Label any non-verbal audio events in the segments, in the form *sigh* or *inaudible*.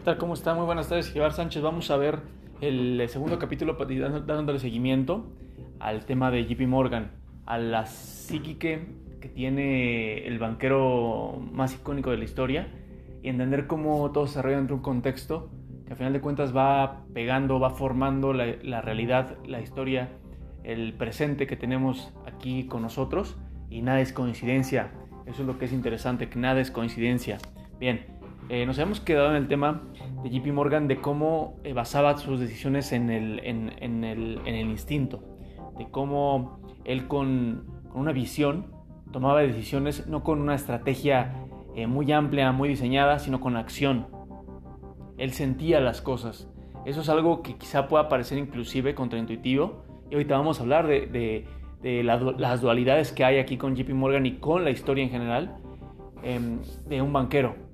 ¿Qué tal? ¿Cómo está? Muy buenas tardes, Givar Sánchez. Vamos a ver el segundo capítulo dándole seguimiento al tema de JP Morgan, a la psíquique que tiene el banquero más icónico de la historia y entender cómo todo se desarrolla dentro de un contexto que a final de cuentas va pegando, va formando la, la realidad, la historia, el presente que tenemos aquí con nosotros y nada es coincidencia. Eso es lo que es interesante, que nada es coincidencia. Bien, eh, nos habíamos quedado en el tema de JP Morgan de cómo eh, basaba sus decisiones en el, en, el, en el, instinto, de cómo él con, con, una visión tomaba decisiones no con una estrategia eh, muy amplia, muy diseñada, sino con acción. Él sentía las cosas. Eso es algo que quizá pueda parecer inclusive contraintuitivo. Y ahorita vamos a hablar de, de, de las dualidades que hay aquí con JP Morgan y con la historia en general em, de un banquero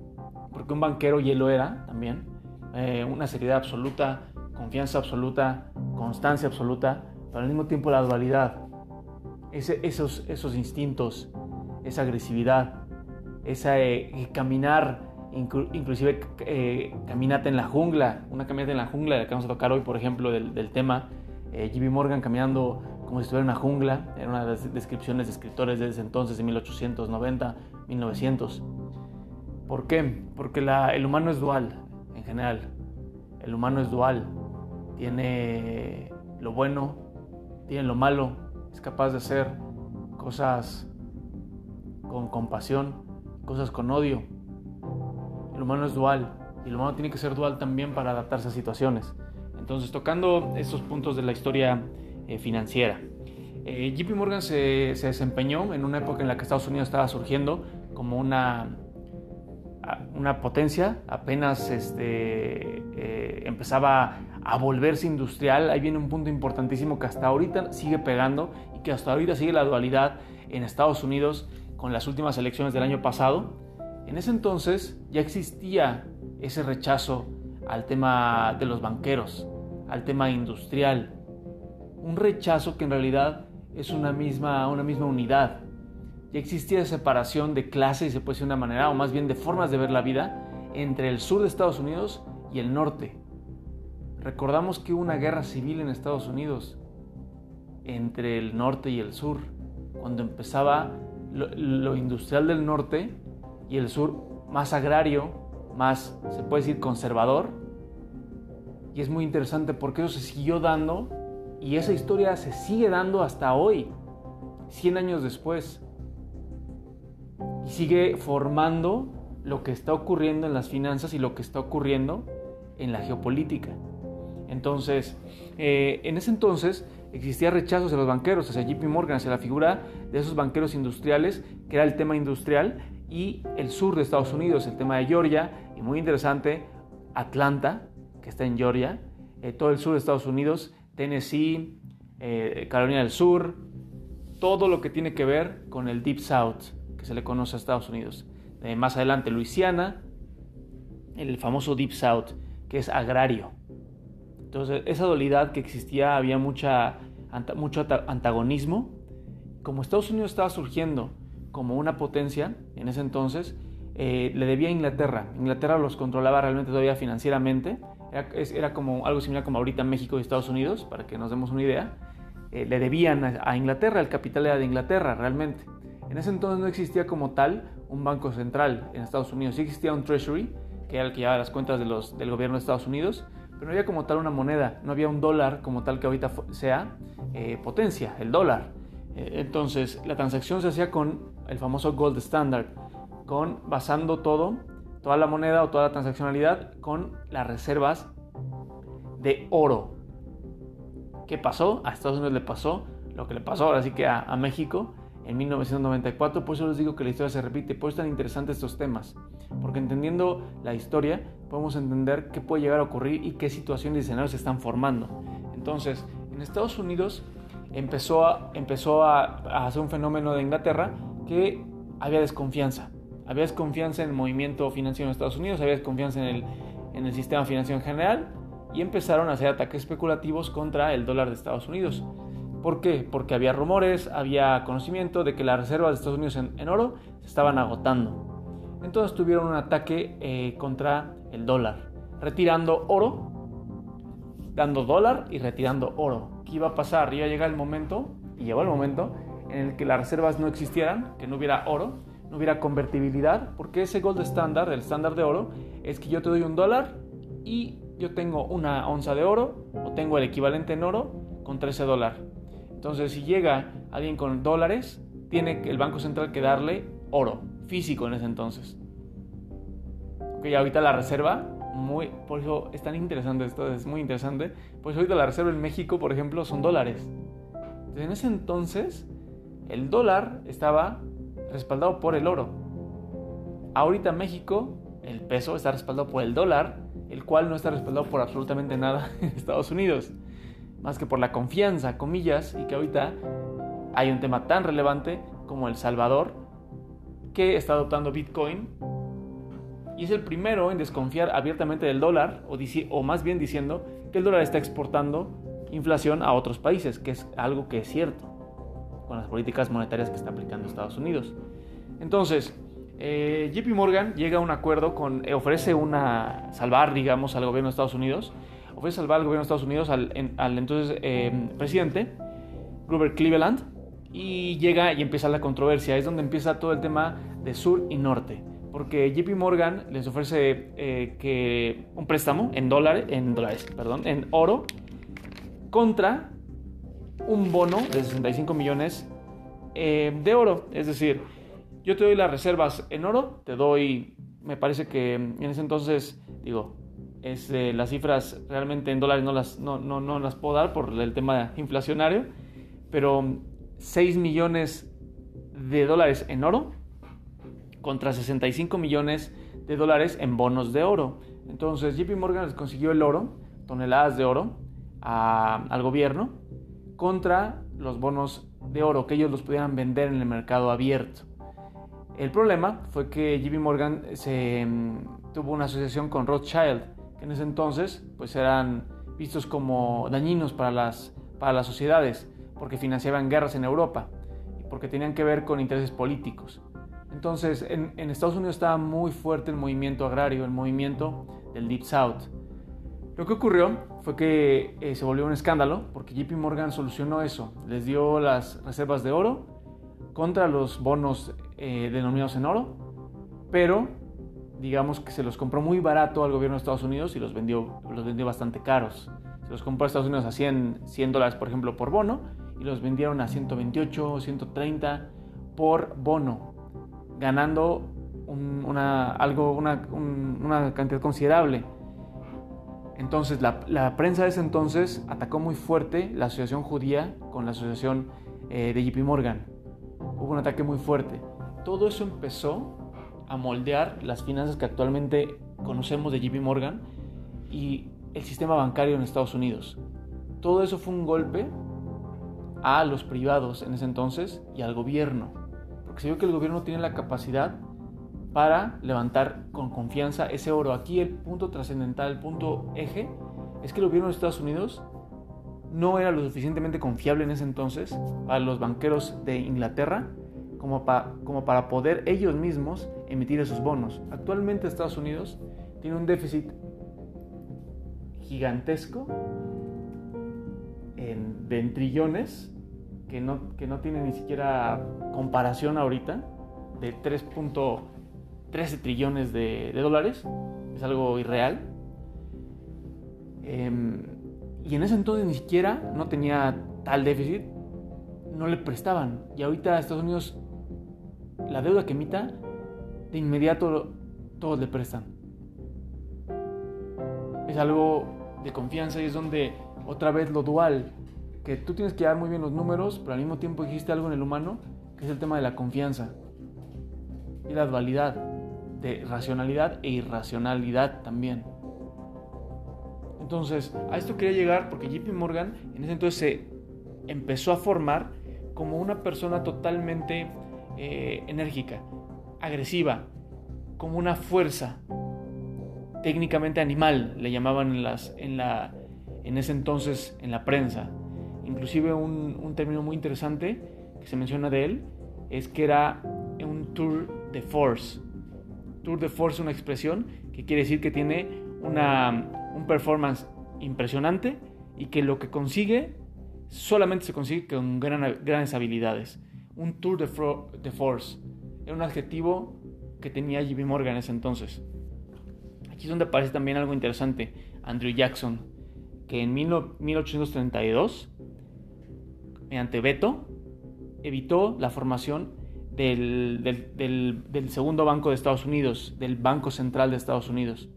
porque un banquero y lo era también, eh, una seriedad absoluta, confianza absoluta, constancia absoluta, pero al mismo tiempo la dualidad, esos, esos instintos, esa agresividad, esa eh, caminar, inclusive eh, caminata en la jungla, una caminata en la jungla, que vamos a tocar hoy, por ejemplo, del, del tema, eh, Jimmy Morgan caminando como si estuviera en una jungla, era una de las descripciones de escritores desde entonces, de 1890, 1900. ¿Por qué? Porque el humano es dual en general. El humano es dual. Tiene lo bueno, tiene lo malo. Es capaz de hacer cosas con compasión, cosas con odio. El humano es dual y el humano tiene que ser dual también para adaptarse a situaciones. Entonces, tocando estos puntos de la historia eh, financiera. Eh, JP Morgan se, se desempeñó en una época en la que Estados Unidos estaba surgiendo como una una potencia, apenas este, eh, empezaba a volverse industrial. Ahí viene un punto importantísimo que hasta ahorita sigue pegando y que hasta ahorita sigue la dualidad en Estados Unidos con las últimas elecciones del año pasado. En ese entonces ya existía ese rechazo al tema de los banqueros, al tema industrial. Un rechazo que en realidad es una misma, una misma unidad ya existía separación de clases, se puede decir de una manera, o más bien de formas de ver la vida, entre el sur de Estados Unidos y el norte. Recordamos que hubo una guerra civil en Estados Unidos entre el norte y el sur, cuando empezaba lo, industrial del norte y el sur más agrario, más, se puede decir, conservador. Y es muy interesante porque eso se siguió dando y esa historia se sigue dando hasta hoy, 100 años después sigue formando lo que está ocurriendo en las finanzas y lo que está ocurriendo en la geopolítica. Entonces, eh, en ese entonces existía rechazo hacia los banqueros, hacia JP Morgan, hacia la figura de esos banqueros industriales, que era el tema industrial, y el sur de Estados Unidos, el tema de Georgia, y muy interesante, Atlanta, que está en Georgia, eh, todo el sur de Estados Unidos, Tennessee, eh, Carolina del Sur, todo lo que tiene que ver con el Deep South, que se le conoce a Estados Unidos. Eh, más adelante Luisiana, el famoso Deep South, que es agrario. Entonces, esa dualidad que existía, había mucha, mucho antagonismo. Como Estados Unidos estaba surgiendo como una potencia en ese entonces, eh, le debía a Inglaterra. Inglaterra los controlaba realmente todavía financieramente. Era, era, como algo similar como ahorita México y Estados Unidos, para que nos demos una idea. Eh, le debían a Inglaterra, el capital era de Inglaterra realmente. En ese entonces no existía como tal un banco central en Estados Unidos. Sí existía un treasury, que era el que llevaba las cuentas del gobierno de Estados Unidos, pero no había como tal una moneda, no había un dólar como tal que ahorita sea eh, potencia, el dólar. Eh, entonces la transacción se hacía con el famoso gold standard, con basando todo, toda la moneda o toda la transaccionalidad con las reservas de oro. ¿Qué pasó? A Estados Unidos le pasó lo que le pasó ahora sí que a, a México en 1994. Por eso les digo que la historia se repite. Por eso es tan estos temas. Porque entendiendo la historia podemos entender qué puede llegar a ocurrir y qué situaciones y escenarios se están formando. Entonces, en Estados Unidos empezó a, empezó a, hacer un fenómeno de Inglaterra que había desconfianza. Había desconfianza en el movimiento financiero en Estados Unidos, había desconfianza en el, en el sistema financiero en general y empezaron a hacer ataques especulativos contra el dólar de Estados Unidos. ¿Por qué? Porque había rumores, había conocimiento de que las reservas de Estados Unidos en, oro se estaban agotando. Entonces tuvieron un ataque eh, contra el dólar. retirando oro, dando dólar y retirando oro. ¿Qué iba a pasar? Iba a llegar el momento, y llegó el momento, en el que las reservas no existieran, que no hubiera oro, no hubiera convertibilidad, porque ese gold estándar, el estándar de oro, es que yo te doy un dólar y yo tengo una onza de oro o tengo el equivalente en oro con 13 dólares. Entonces, si llega alguien con dólares, tiene el Banco Central que darle oro físico en ese entonces. Ok, ahorita la reserva, muy, por eso es tan interesante esto, es muy interesante. Pues ahorita la reserva en México, por ejemplo, son dólares. Entonces, en ese entonces, el dólar estaba respaldado por el oro. Ahorita México, el peso está respaldado por el dólar, el cual no está respaldado por absolutamente nada *laughs* en Estados Unidos. Más que por la confianza, comillas, y que ahorita hay un tema tan relevante como El Salvador, que está adoptando Bitcoin y es el primero en desconfiar abiertamente del dólar, o, o más bien diciendo que el dólar está exportando inflación a otros países, que es algo que es cierto con las políticas monetarias que está aplicando Estados Unidos. Entonces, eh, JP Morgan llega a un acuerdo con, eh, ofrece una, salvar, digamos, al gobierno de Estados Unidos, ofrece salvar al gobierno de Estados Unidos al, entonces eh, presidente, Grover Cleveland, y llega y empieza la controversia, es donde empieza todo el tema de sur y norte, porque JP Morgan les ofrece que un préstamo en dólares, en dólares, perdón, en oro, contra un bono de 65 millones de oro, es decir, yo te doy las reservas en oro, te doy, me parece que en ese entonces, digo, es, las cifras realmente en dólares no las, no, no, no las puedo dar por el tema inflacionario, pero 6 millones de dólares en oro contra 65 millones de dólares en bonos de oro. Entonces JP Morgan les consiguió el oro, toneladas de oro, al gobierno contra los bonos de oro, que ellos los pudieran vender en el mercado abierto. El problema fue que JP Morgan se, mm, tuvo una asociación con Rothschild, que en ese entonces pues eran vistos como dañinos para las, para las sociedades, porque financiaban guerras en Europa y porque tenían que ver con intereses políticos. Entonces en, Estados Unidos estaba muy fuerte el movimiento agrario, el movimiento del Deep South. Lo que ocurrió fue que eh, se volvió un escándalo porque JP Morgan solucionó eso, les dio las reservas de oro contra los bonos eh, denominados en oro, pero digamos que se los compró muy barato al gobierno de Estados Unidos y los vendió, los vendió bastante caros. Se los compró a Estados Unidos a 100, 100 dólares, por ejemplo, por bono, y los vendieron a 128 o 130 por bono, ganando una, algo, una, una, cantidad considerable. Entonces, la, la, prensa de ese entonces atacó muy fuerte la asociación judía con la asociación eh, de JP Morgan hubo un ataque muy fuerte. Todo eso empezó a moldear las finanzas que actualmente conocemos de JP Morgan y el sistema bancario en Estados Unidos. Todo eso fue un golpe a los privados en ese entonces y al gobierno, porque se vio que el gobierno tiene la capacidad para levantar con confianza ese oro. Aquí el punto trascendental, el punto eje, es que el gobierno de Estados Unidos no era lo suficientemente confiable en ese entonces para los banqueros de Inglaterra como, para poder ellos mismos emitir esos bonos. Actualmente Estados Unidos tiene un déficit gigantesco en, de trillones que no, que no tiene ni siquiera comparación ahorita de 3.13 trillones de, dólares. Es algo irreal. Em, y en ese entonces ni siquiera no tenía tal déficit, no le prestaban. Y ahorita Estados Unidos, la deuda que emita, de inmediato todos le prestan. Es algo de confianza y es donde otra vez lo dual, que tú tienes que dar muy bien los números, pero al mismo tiempo existe algo en el humano, que es el tema de la confianza y la dualidad de racionalidad e irracionalidad también. Entonces, a esto quería llegar porque JP Morgan en ese entonces se empezó a formar como una persona totalmente eh, enérgica, agresiva, como una fuerza técnicamente animal, le llamaban en, las, la, en ese entonces en la prensa. Inclusive un, término muy interesante que se menciona de él es que era un tour de force. Tour de force es una expresión que quiere decir que tiene una, un performance impresionante y que lo que consigue solamente se consigue con grandes habilidades. Un tour de, force. Era un adjetivo que tenía JP Morgan en ese entonces. Aquí es donde aparece también algo interesante. Andrew Jackson, que en 1832, mediante veto, evitó la formación del, del, segundo banco de Estados Unidos, del Banco Central de Estados Unidos.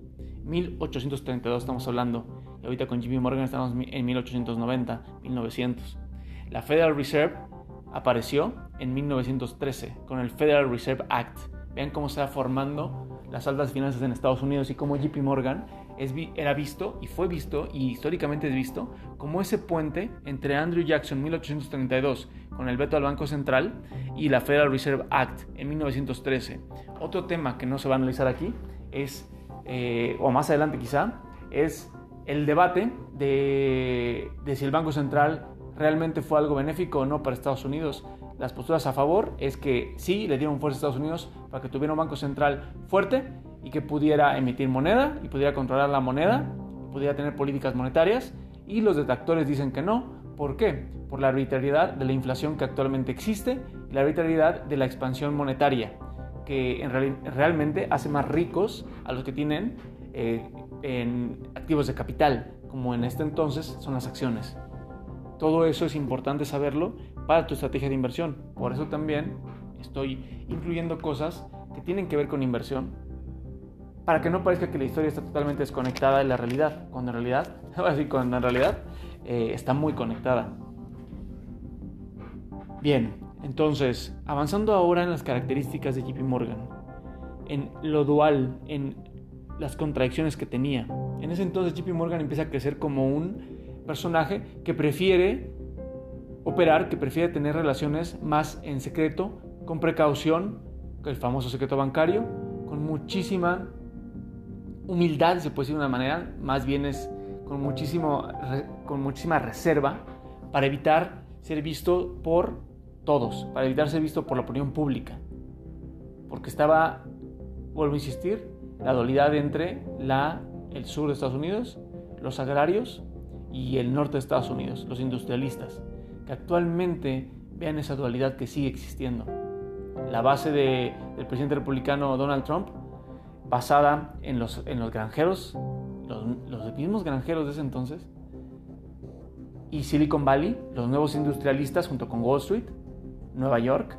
1832 estamos hablando. Y ahorita con JP Morgan estamos en 1890, 1900. La Federal Reserve apareció en 1913 con el Federal Reserve Act. Vean cómo se va formando las altas finanzas en Estados Unidos y cómo JP Morgan es, era visto y fue visto y históricamente es visto como ese puente entre Andrew Jackson en 1832 con el veto al Banco Central y la Federal Reserve Act en 1913. Otro tema que no se va a analizar aquí es, eh, o más adelante quizá, es el debate de, de si el Banco Central realmente fue algo benéfico o no para Estados Unidos. Las posturas a favor es que sí, le dieron fuerza a Estados Unidos para que tuviera un banco central fuerte y que pudiera emitir moneda y pudiera controlar la moneda, pudiera tener políticas monetarias. Y los detractores dicen que no. ¿Por qué? Por la arbitrariedad de la inflación que actualmente existe y la arbitrariedad de la expansión monetaria, que en realmente hace más ricos a los que tienen eh, activos de capital, como en este entonces son las acciones. Todo eso es importante saberlo para tu estrategia de inversión. Por eso también estoy incluyendo cosas que tienen que ver con inversión, para que no parezca que la historia está totalmente desconectada de la realidad, cuando en realidad, *laughs* cuando en realidad eh, está muy conectada. Bien, entonces, avanzando ahora en las características de JP Morgan, en lo dual, en las contradicciones que tenía. En ese entonces JP Morgan empieza a crecer como un personaje que prefiere operar, que prefiere tener relaciones más en secreto, con precaución, el famoso secreto bancario, con muchísima humildad, se puede decir de una manera, más bien es con, muchísimo, con muchísima reserva para evitar ser visto por todos, para evitar ser visto por la opinión pública. Porque estaba, vuelvo a insistir, la dualidad entre la, el sur de Estados Unidos, los agrarios y el norte de Estados Unidos, los industrialistas, actualmente vean esa dualidad que sigue existiendo. La base del presidente republicano Donald Trump, basada en los, en los granjeros, los, los mismos granjeros de ese entonces, y Silicon Valley, los nuevos industrialistas junto con Wall Street, Nueva York,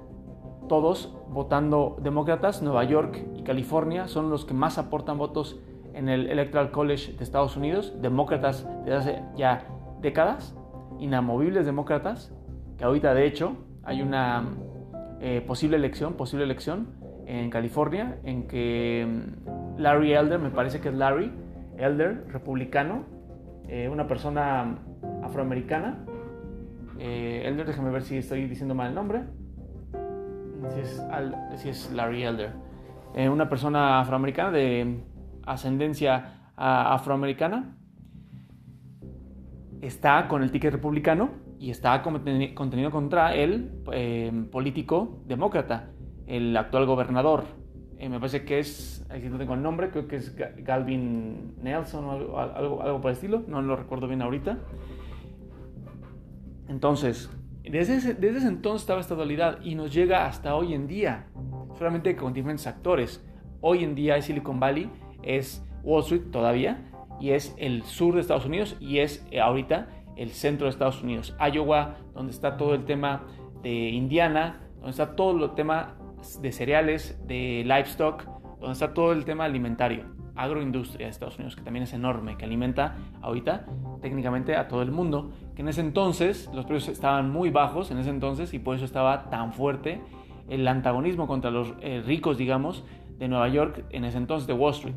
todos votando demócratas, Nueva York y California son los que más aportan votos en el Electoral College de Estados Unidos, demócratas desde hace ya décadas, inamovibles demócratas, que ahorita de hecho hay una eh, posible elección, posible elección en California, en que mm, Larry Elder, me parece que es Larry Elder, republicano, eh, una persona afroamericana. Eh, Elder, déjame ver si estoy diciendo mal el nombre. Si es, Larry Elder. una persona afroamericana de ascendencia afroamericana, está con el ticket republicano y está contenido contra el em, político demócrata, el actual gobernador. Eh, me parece que es, aquí no tengo el nombre, creo que es Galvin Nelson o algo, algo, por el estilo, no lo recuerdo bien ahorita. Entonces, desde ese, desde ese entonces estaba esta dualidad y nos llega hasta hoy en día, solamente con diferentes actores. Hoy en día es Silicon Valley es Wall Street todavía y es el sur de Estados Unidos y es eh, ahorita el centro de Estados Unidos. Iowa, donde está todo el tema de Indiana, donde está todo el tema de cereales, de livestock, donde está todo el tema alimentario, agroindustria de Estados Unidos, que también es enorme, que alimenta ahorita técnicamente a todo el mundo, que en ese entonces los precios estaban muy bajos, en ese entonces, y por eso estaba tan fuerte el antagonismo contra los eh, ricos, digamos, de Nueva York, en ese entonces de Wall Street.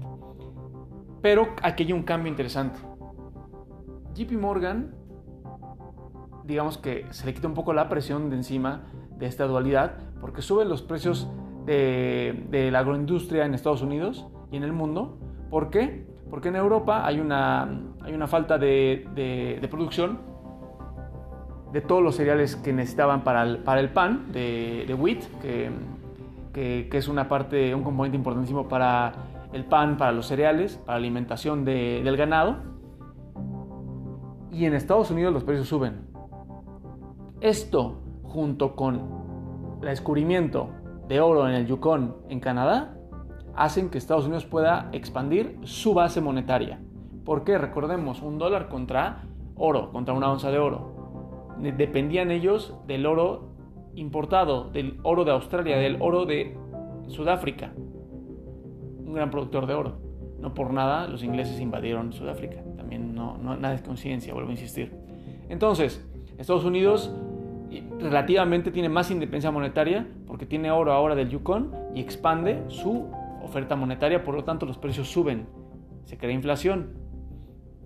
Pero aquí hay un cambio interesante. JP Morgan, digamos que se le quita un poco la presión de encima de esta dualidad, porque suben los precios de, la agroindustria en Estados Unidos y en el mundo. ¿Por qué? Porque en Europa hay una, hay una falta de, de, producción de todos los cereales que necesitaban para el, para el pan, de, de wheat, que que, es una parte, un componente importantísimo para el pan para los cereales, para la alimentación del ganado. Y en Estados Unidos los precios suben. Esto, junto con el descubrimiento de oro en el Yukon, en Canadá, hacen que Estados Unidos pueda expandir su base monetaria. Porque recordemos, un dólar contra oro, contra una onza de oro. Dependían ellos del oro importado, del oro de Australia, del oro de Sudáfrica. Gran productor de oro. No por nada los ingleses invadieron Sudáfrica. También no, no nada es coincidencia, vuelvo a insistir. Entonces, Estados Unidos relativamente tiene más independencia monetaria porque tiene oro ahora del Yukon y expande su oferta monetaria, por lo tanto los precios suben, se crea inflación.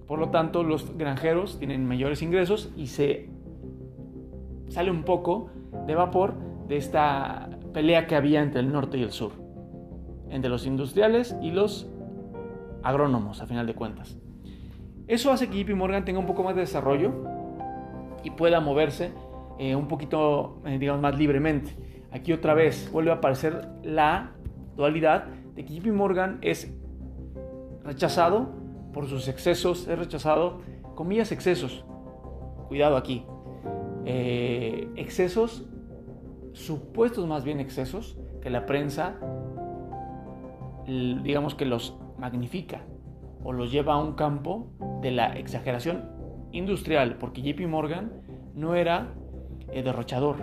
Por lo tanto, los granjeros tienen mayores ingresos y se sale un poco de vapor de esta pelea que había entre el norte y el sur, entre los industriales y los agrónomos, a final de cuentas. Eso hace que JP Morgan tenga un poco más de desarrollo y pueda moverse eh, un poquito, eh, digamos, más libremente. Aquí otra vez vuelve a aparecer la dualidad de que JP Morgan es rechazado por sus excesos, es rechazado, comillas, excesos. Cuidado aquí. Eh, excesos, supuestos más bien excesos, que la prensa, digamos que los magnifica o los lleva a un campo de la exageración industrial, porque JP Morgan no era eh, derrochador.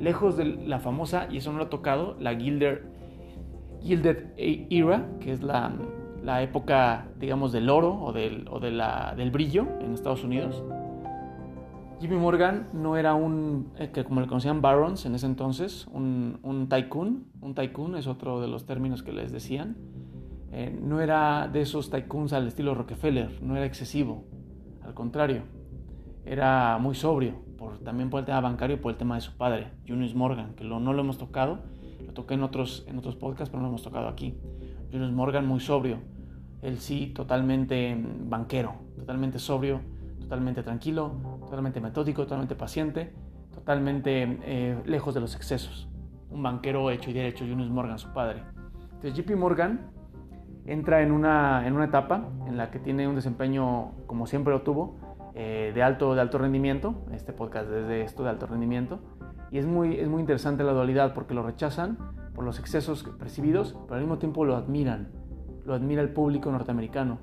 Lejos de la famosa, y eso no lo ha tocado, la Gilded, Gilded Era, que es la, la época, digamos, del oro o, del, o de la, del brillo en Estados Unidos. Jimmy Morgan no era un, eh, que como le conocían barons en ese entonces, un, un, tycoon. Un tycoon es otro de los términos que les decían. Eh, no era de esos tycoons al estilo Rockefeller, no era excesivo. Al contrario, era muy sobrio también por el tema bancario y por el tema de su padre, Junius Morgan, que no lo hemos tocado, lo toqué en otros, en otros podcasts, pero no lo hemos tocado aquí. Junius Morgan muy sobrio, él sí totalmente banquero, totalmente sobrio, totalmente tranquilo, totalmente metódico, totalmente paciente, totalmente eh, lejos de los excesos. Un banquero hecho y derecho, Junius Morgan, su padre. Entonces JP Morgan entra en una, en una etapa en la que tiene un desempeño como siempre lo tuvo, eh, de, alto, de alto rendimiento, este podcast es de esto, de alto rendimiento, y es muy, es muy interesante la dualidad porque lo rechazan por los excesos percibidos, pero al mismo tiempo lo admiran, lo admira el público norteamericano.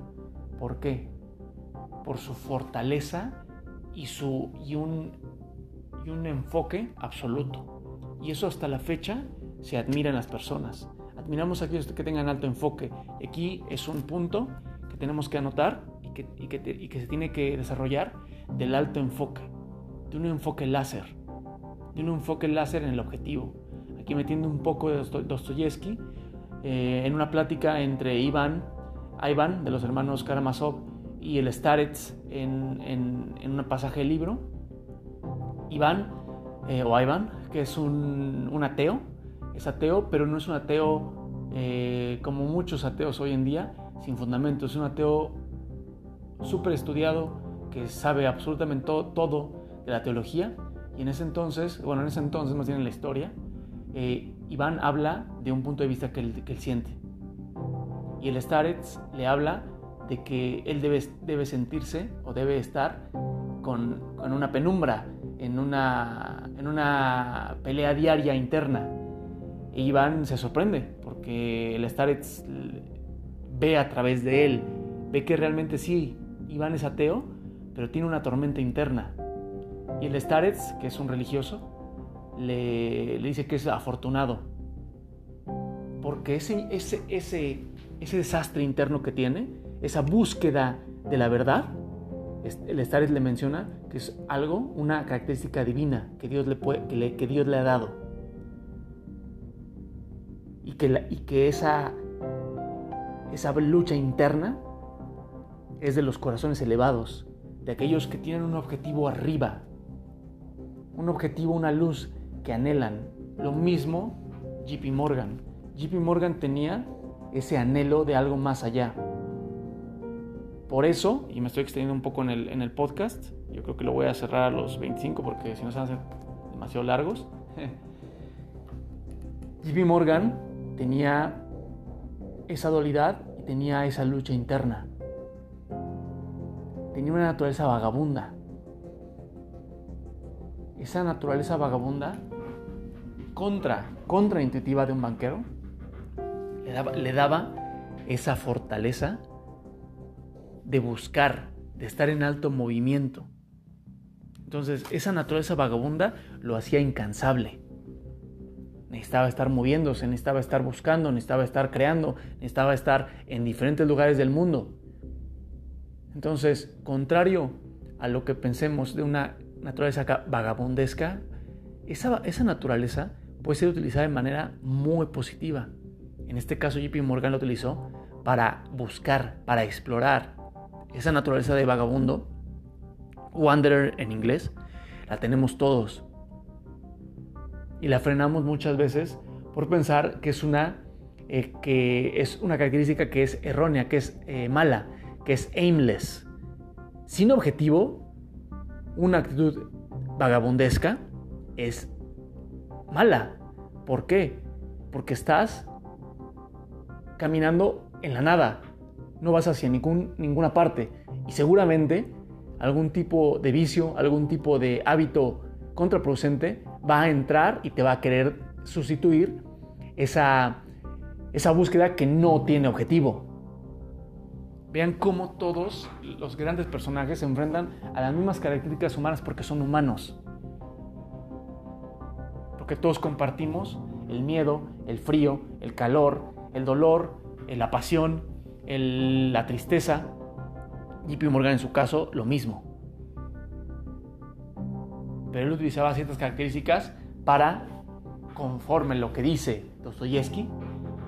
¿Por qué? Por su fortaleza y, su, y, un, y un enfoque absoluto. Y eso hasta la fecha se admira en las personas. Admiramos a aquellos que tengan alto enfoque. Aquí es un punto que tenemos que anotar y que, se tiene que desarrollar del alto enfoque, de un enfoque láser, de un enfoque láser en el objetivo. Aquí metiendo un poco de Dostoyevsky, eh, en una plática entre Iván, Ivan de los hermanos Karamazov y el Starets en, en, un pasaje del libro, Iván, eh, o Ivan, que es un, ateo, es ateo, pero no es un ateo eh, como muchos ateos hoy en día, sin fundamento, es un ateo súper estudiado, que sabe absolutamente todo, de la teología. Y en ese entonces, bueno, en ese entonces más bien en la historia, eh, Iván habla de un punto de vista que él, que él siente. Y el Starets le habla de que él debe, debe sentirse o debe estar con, con una penumbra, en una, en una pelea diaria interna. Y Iván se sorprende porque el Starets ve a través de él, ve que realmente sí, Iván es ateo, pero tiene una tormenta interna. Y el Starets, que es un religioso, le, dice que es afortunado. Porque ese, ese, ese, ese desastre interno que tiene, esa búsqueda de la verdad, el Starets le menciona que es algo, una característica divina que Dios le, que Dios le ha dado. Y que, y que esa, esa lucha interna es de los corazones elevados, de aquellos que tienen un objetivo arriba, un objetivo, una luz que anhelan. Lo mismo JP Morgan. JP Morgan tenía ese anhelo de algo más allá. Por eso, y me estoy extendiendo un poco en el, en el podcast, yo creo que lo voy a cerrar a los 25 porque si no se van a hacer demasiado largos. *laughs* JP Morgan tenía esa dualidad y tenía esa lucha interna. Tenía una naturaleza vagabunda. Esa naturaleza vagabunda contra, contraintuitiva de un banquero le daba, le daba esa fortaleza de buscar, de estar en alto movimiento. Entonces, esa naturaleza vagabunda lo hacía incansable. Necesitaba estar moviéndose, necesitaba estar buscando, necesitaba estar creando, necesitaba estar en diferentes lugares del mundo. Entonces, contrario a lo que pensemos de una naturaleza vagabundesca, esa, esa naturaleza puede ser utilizada de manera muy positiva. En este caso, JP Morgan lo utilizó para buscar, para explorar esa naturaleza de vagabundo, wanderer en inglés, la tenemos todos. Y la frenamos muchas veces por pensar que es una, eh, que es una característica que es errónea, que es eh, mala, que es aimless. Sin objetivo, una actitud vagabundesca es mala. ¿Por qué? Porque estás caminando en la nada, no vas hacia ninguna parte y seguramente algún tipo de vicio, algún tipo de hábito contraproducente va a entrar y te va a querer sustituir esa, esa búsqueda que no tiene objetivo. Vean cómo todos los grandes personajes se enfrentan a las mismas características humanas porque son humanos. Porque todos compartimos el miedo, el frío, el calor, el dolor, la pasión, la tristeza. JP Morgan en su caso, lo mismo. Pero él utilizaba ciertas características para, conforme lo que dice Dostoyevsky,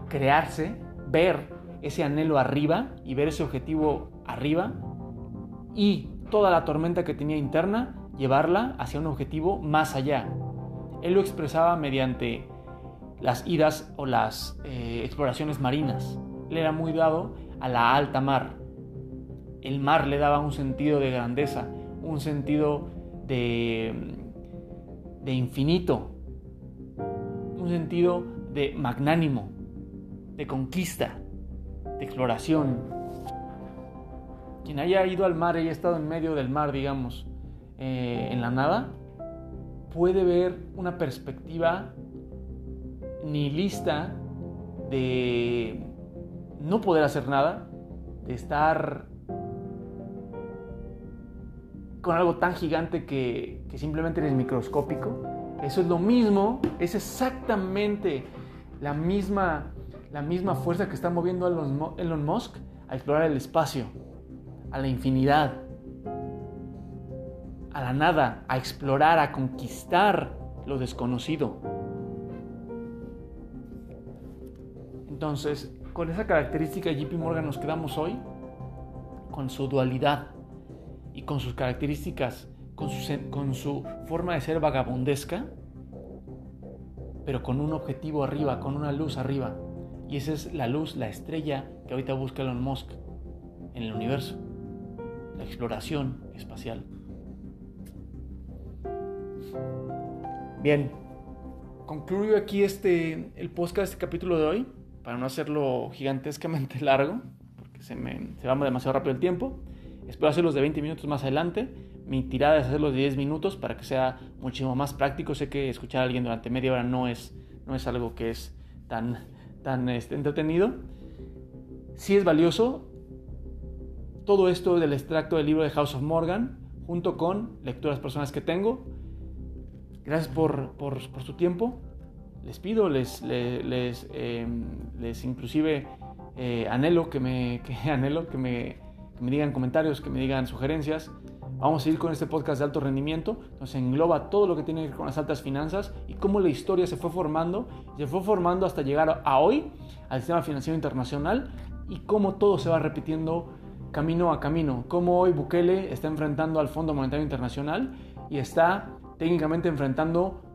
crearse, ver ese anhelo arriba y ver ese objetivo arriba y toda la tormenta que tenía interna, llevarla hacia un objetivo más allá. Él lo expresaba mediante las idas o las eh, exploraciones marinas. Él era muy dado a la alta mar. El mar le daba un sentido de grandeza, un sentido de, de infinito, un sentido de magnánimo, de conquista, de exploración. Quien haya ido al mar y haya estado en medio del mar, digamos, eh, en la nada, puede ver una perspectiva nihilista de no poder hacer nada, de estar con algo tan gigante que, simplemente eres microscópico. Eso es lo mismo, es exactamente la misma, la misma fuerza que está moviendo a Elon Musk a explorar el espacio, a la infinidad, a la nada, a explorar, a conquistar lo desconocido. Entonces, con esa característica JP Morgan nos quedamos hoy, con su dualidad y con sus características, con su, con su forma de ser vagabundesca, pero con un objetivo arriba, con una luz arriba. Y esa es la luz, la estrella que ahorita busca Elon Musk en el universo, la exploración espacial. Bien, concluyo aquí este, el podcast, este capítulo de hoy para no hacerlo gigantescamente *laughs* largo, porque se, me, va demasiado rápido el tiempo. Espero hacerlos de 20 minutos más adelante. Mi tirada es hacerlos de 10 minutos para que sea muchísimo más práctico. Sé que escuchar a alguien durante media hora no es, no es algo que es tan, tan este, entretenido. Sí es valioso todo esto del extracto del libro de House of Morgan, junto con lecturas personas que tengo. Gracias por, por su tiempo les pido, les, les, em, les, inclusive eh, anhelo, que me, *laughs* que, anhelo que, me, me digan comentarios, que me digan sugerencias. Vamos a ir con este podcast de alto rendimiento. Nos engloba todo lo que tiene que ver con las altas finanzas y cómo la historia se fue formando, se fue formando hasta llegar a hoy al sistema financiero internacional y cómo todo se va repitiendo camino a camino. Cómo hoy Bukele está enfrentando al Fondo Monetario Internacional y está técnicamente enfrentando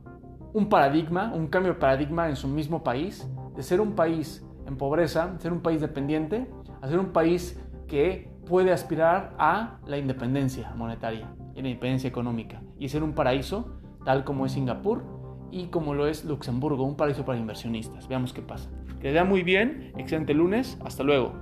un paradigma, un cambio de paradigma en su mismo país, de ser un país en pobreza, ser un país dependiente, a ser un país que puede aspirar a la independencia monetaria y la independencia económica y ser un paraíso tal como es Singapur y como lo es Luxemburgo, un paraíso para inversionistas. Veamos qué pasa. Que les vea muy bien, excelente lunes, hasta luego.